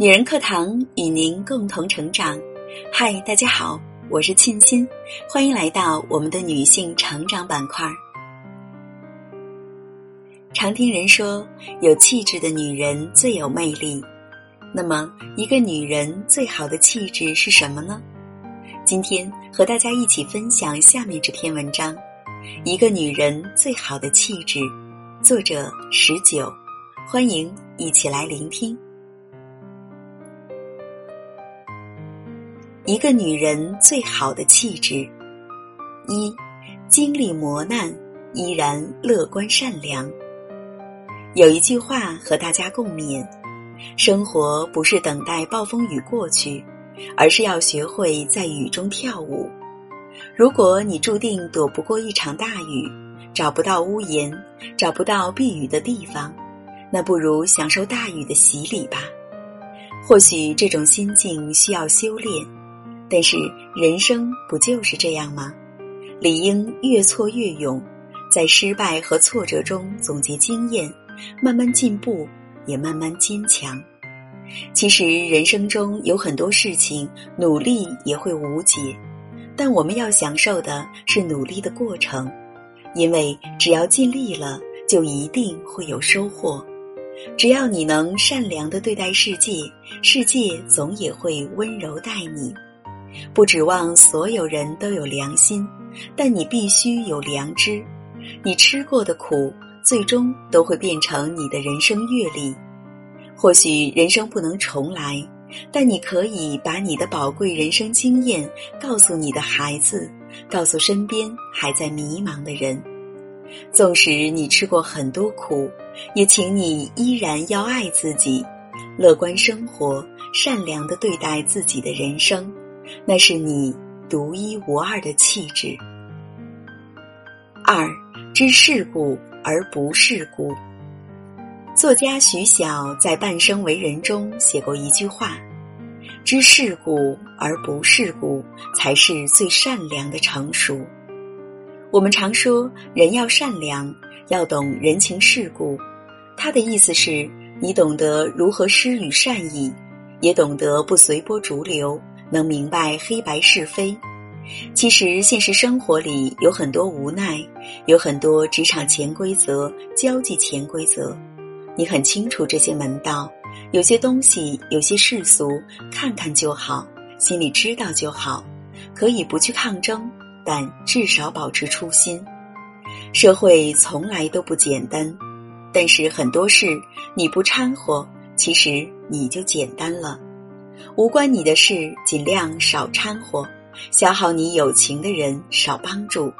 女人课堂与您共同成长。嗨，大家好，我是沁心，欢迎来到我们的女性成长板块。常听人说，有气质的女人最有魅力。那么，一个女人最好的气质是什么呢？今天和大家一起分享下面这篇文章：一个女人最好的气质。作者十九，欢迎一起来聆听。一个女人最好的气质：一，经历磨难依然乐观善良。有一句话和大家共勉：生活不是等待暴风雨过去，而是要学会在雨中跳舞。如果你注定躲不过一场大雨，找不到屋檐，找不到避雨的地方，那不如享受大雨的洗礼吧。或许这种心境需要修炼。但是人生不就是这样吗？理应越挫越勇，在失败和挫折中总结经验，慢慢进步，也慢慢坚强。其实人生中有很多事情，努力也会无解，但我们要享受的是努力的过程，因为只要尽力了，就一定会有收获。只要你能善良的对待世界，世界总也会温柔待你。不指望所有人都有良心，但你必须有良知。你吃过的苦，最终都会变成你的人生阅历。或许人生不能重来，但你可以把你的宝贵人生经验告诉你的孩子，告诉身边还在迷茫的人。纵使你吃过很多苦，也请你依然要爱自己，乐观生活，善良的对待自己的人生。那是你独一无二的气质。二，知世故而不世故。作家徐晓在《半生为人》中写过一句话：“知世故而不世故，才是最善良的成熟。”我们常说人要善良，要懂人情世故。他的意思是，你懂得如何施与善意，也懂得不随波逐流。能明白黑白是非，其实现实生活里有很多无奈，有很多职场潜规则、交际潜规则。你很清楚这些门道，有些东西，有些世俗，看看就好，心里知道就好，可以不去抗争，但至少保持初心。社会从来都不简单，但是很多事你不掺和，其实你就简单了。无关你的事，尽量少掺和；消耗你友情的人，少帮助；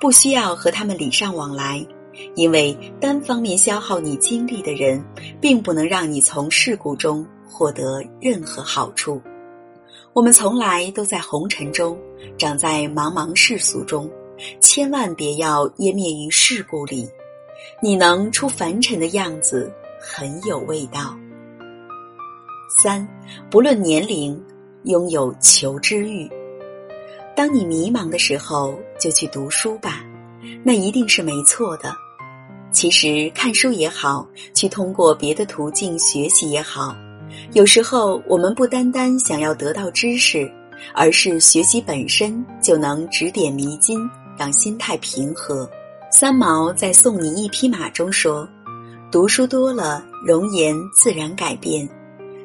不需要和他们礼尚往来，因为单方面消耗你精力的人，并不能让你从事故中获得任何好处。我们从来都在红尘中，长在茫茫世俗中，千万别要湮灭于世故里。你能出凡尘的样子，很有味道。三，不论年龄，拥有求知欲。当你迷茫的时候，就去读书吧，那一定是没错的。其实看书也好，去通过别的途径学习也好，有时候我们不单单想要得到知识，而是学习本身就能指点迷津，让心态平和。三毛在《送你一匹马》中说：“读书多了，容颜自然改变。”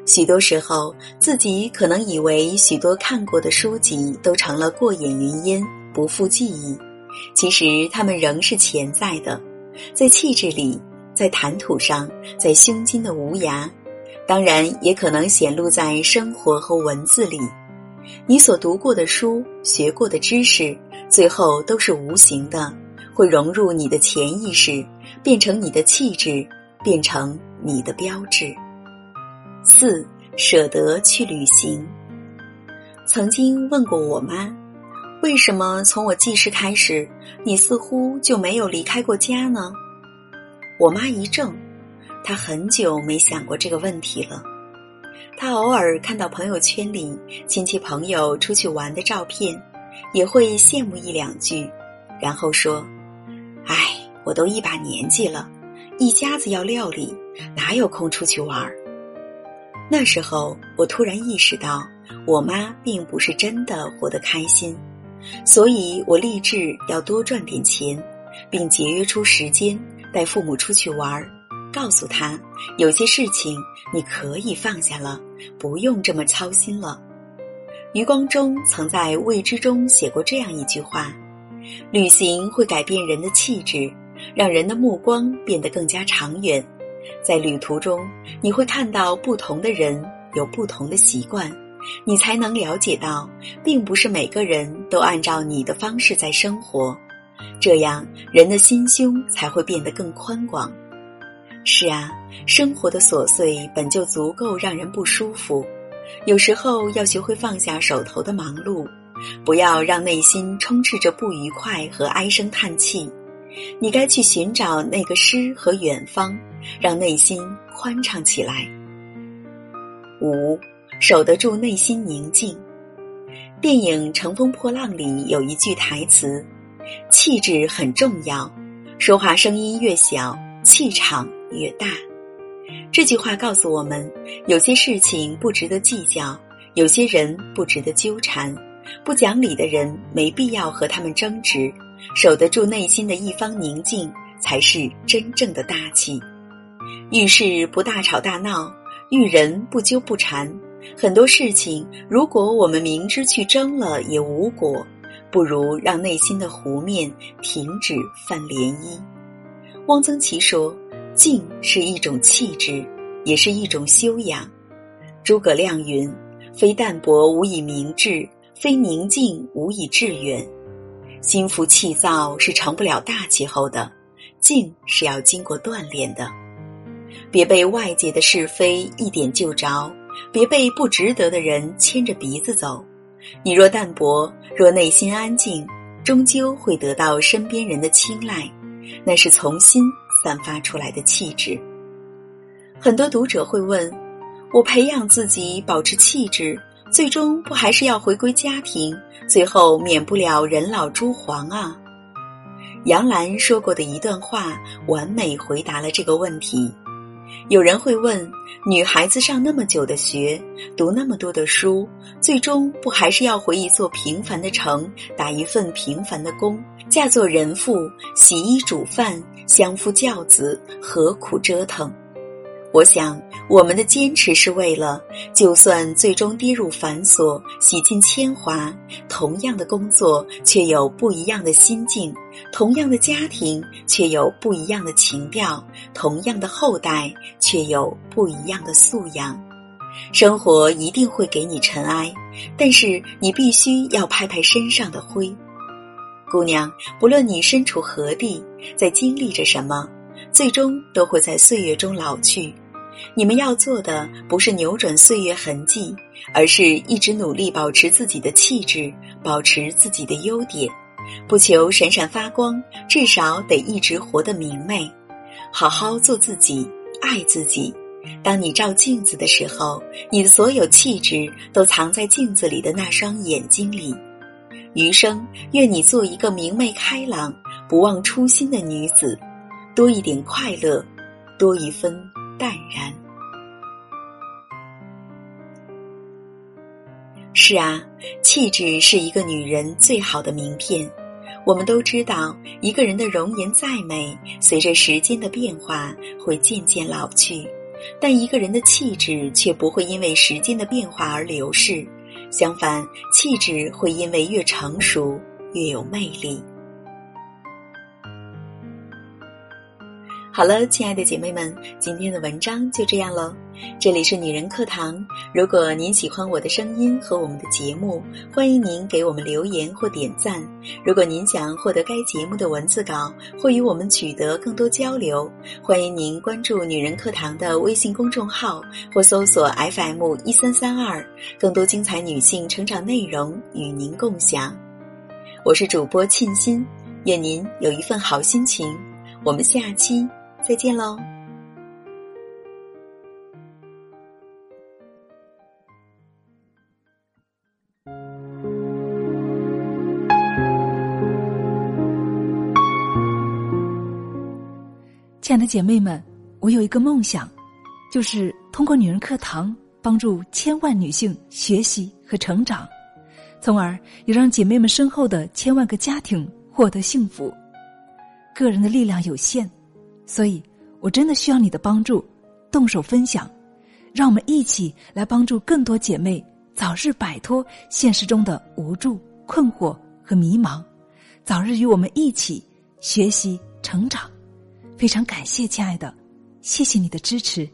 许多时候，自己可能以为许多看过的书籍都成了过眼云烟，不复记忆。其实，他们仍是潜在的，在气质里，在谈吐上，在胸襟的无涯。当然，也可能显露在生活和文字里。你所读过的书、学过的知识，最后都是无形的，会融入你的潜意识，变成你的气质，变成你的标志。四舍得去旅行。曾经问过我妈，为什么从我记事开始，你似乎就没有离开过家呢？我妈一怔，她很久没想过这个问题了。她偶尔看到朋友圈里亲戚朋友出去玩的照片，也会羡慕一两句，然后说：“哎，我都一把年纪了，一家子要料理，哪有空出去玩？”那时候，我突然意识到，我妈并不是真的活得开心，所以我立志要多赚点钱，并节约出时间带父母出去玩儿，告诉他有些事情你可以放下了，不用这么操心了。余光中曾在《未知》中写过这样一句话：“旅行会改变人的气质，让人的目光变得更加长远。”在旅途中，你会看到不同的人有不同的习惯，你才能了解到，并不是每个人都按照你的方式在生活，这样人的心胸才会变得更宽广。是啊，生活的琐碎本就足够让人不舒服，有时候要学会放下手头的忙碌，不要让内心充斥着不愉快和唉声叹气。你该去寻找那个诗和远方，让内心宽敞起来。五，守得住内心宁静。电影《乘风破浪》里有一句台词：“气质很重要，说话声音越小，气场越大。”这句话告诉我们，有些事情不值得计较，有些人不值得纠缠，不讲理的人没必要和他们争执。守得住内心的一方宁静，才是真正的大气。遇事不大吵大闹，遇人不纠不缠。很多事情，如果我们明知去争了也无果，不如让内心的湖面停止泛涟漪。汪曾祺说：“静是一种气质，也是一种修养。”诸葛亮云：“非淡泊无以明志，非宁静无以致远。”心浮气躁是成不了大气候的，静是要经过锻炼的。别被外界的是非一点就着，别被不值得的人牵着鼻子走。你若淡泊，若内心安静，终究会得到身边人的青睐，那是从心散发出来的气质。很多读者会问：我培养自己保持气质？最终不还是要回归家庭，最后免不了人老珠黄啊。杨澜说过的一段话，完美回答了这个问题。有人会问：女孩子上那么久的学，读那么多的书，最终不还是要回一座平凡的城，打一份平凡的工，嫁做人妇，洗衣煮饭，相夫教子，何苦折腾？我想，我们的坚持是为了，就算最终跌入繁琐、洗尽铅华，同样的工作却有不一样的心境；同样的家庭却有不一样的情调；同样的后代却有不一样的素养。生活一定会给你尘埃，但是你必须要拍拍身上的灰。姑娘，不论你身处何地，在经历着什么。最终都会在岁月中老去，你们要做的不是扭转岁月痕迹，而是一直努力保持自己的气质，保持自己的优点，不求闪闪发光，至少得一直活得明媚。好好做自己，爱自己。当你照镜子的时候，你的所有气质都藏在镜子里的那双眼睛里。余生，愿你做一个明媚开朗、不忘初心的女子。多一点快乐，多一分淡然。是啊，气质是一个女人最好的名片。我们都知道，一个人的容颜再美，随着时间的变化会渐渐老去；但一个人的气质却不会因为时间的变化而流逝。相反，气质会因为越成熟越有魅力。好了，亲爱的姐妹们，今天的文章就这样喽。这里是女人课堂，如果您喜欢我的声音和我们的节目，欢迎您给我们留言或点赞。如果您想获得该节目的文字稿或与我们取得更多交流，欢迎您关注女人课堂的微信公众号或搜索 FM 一三三二，更多精彩女性成长内容与您共享。我是主播沁心，愿您有一份好心情。我们下期。再见喽！亲爱的姐妹们，我有一个梦想，就是通过女人课堂帮。助千万女性学习和成长，从而也让姐妹们身后的千万个家庭获得幸福。个人的力量有限，所以我真的需要你的帮助，动手分享，让我们一起来帮助更多姐妹早日摆脱现实中的无助、困惑和迷茫，早日与我们一起学习成长。非常感谢，亲爱的，谢谢你的支持。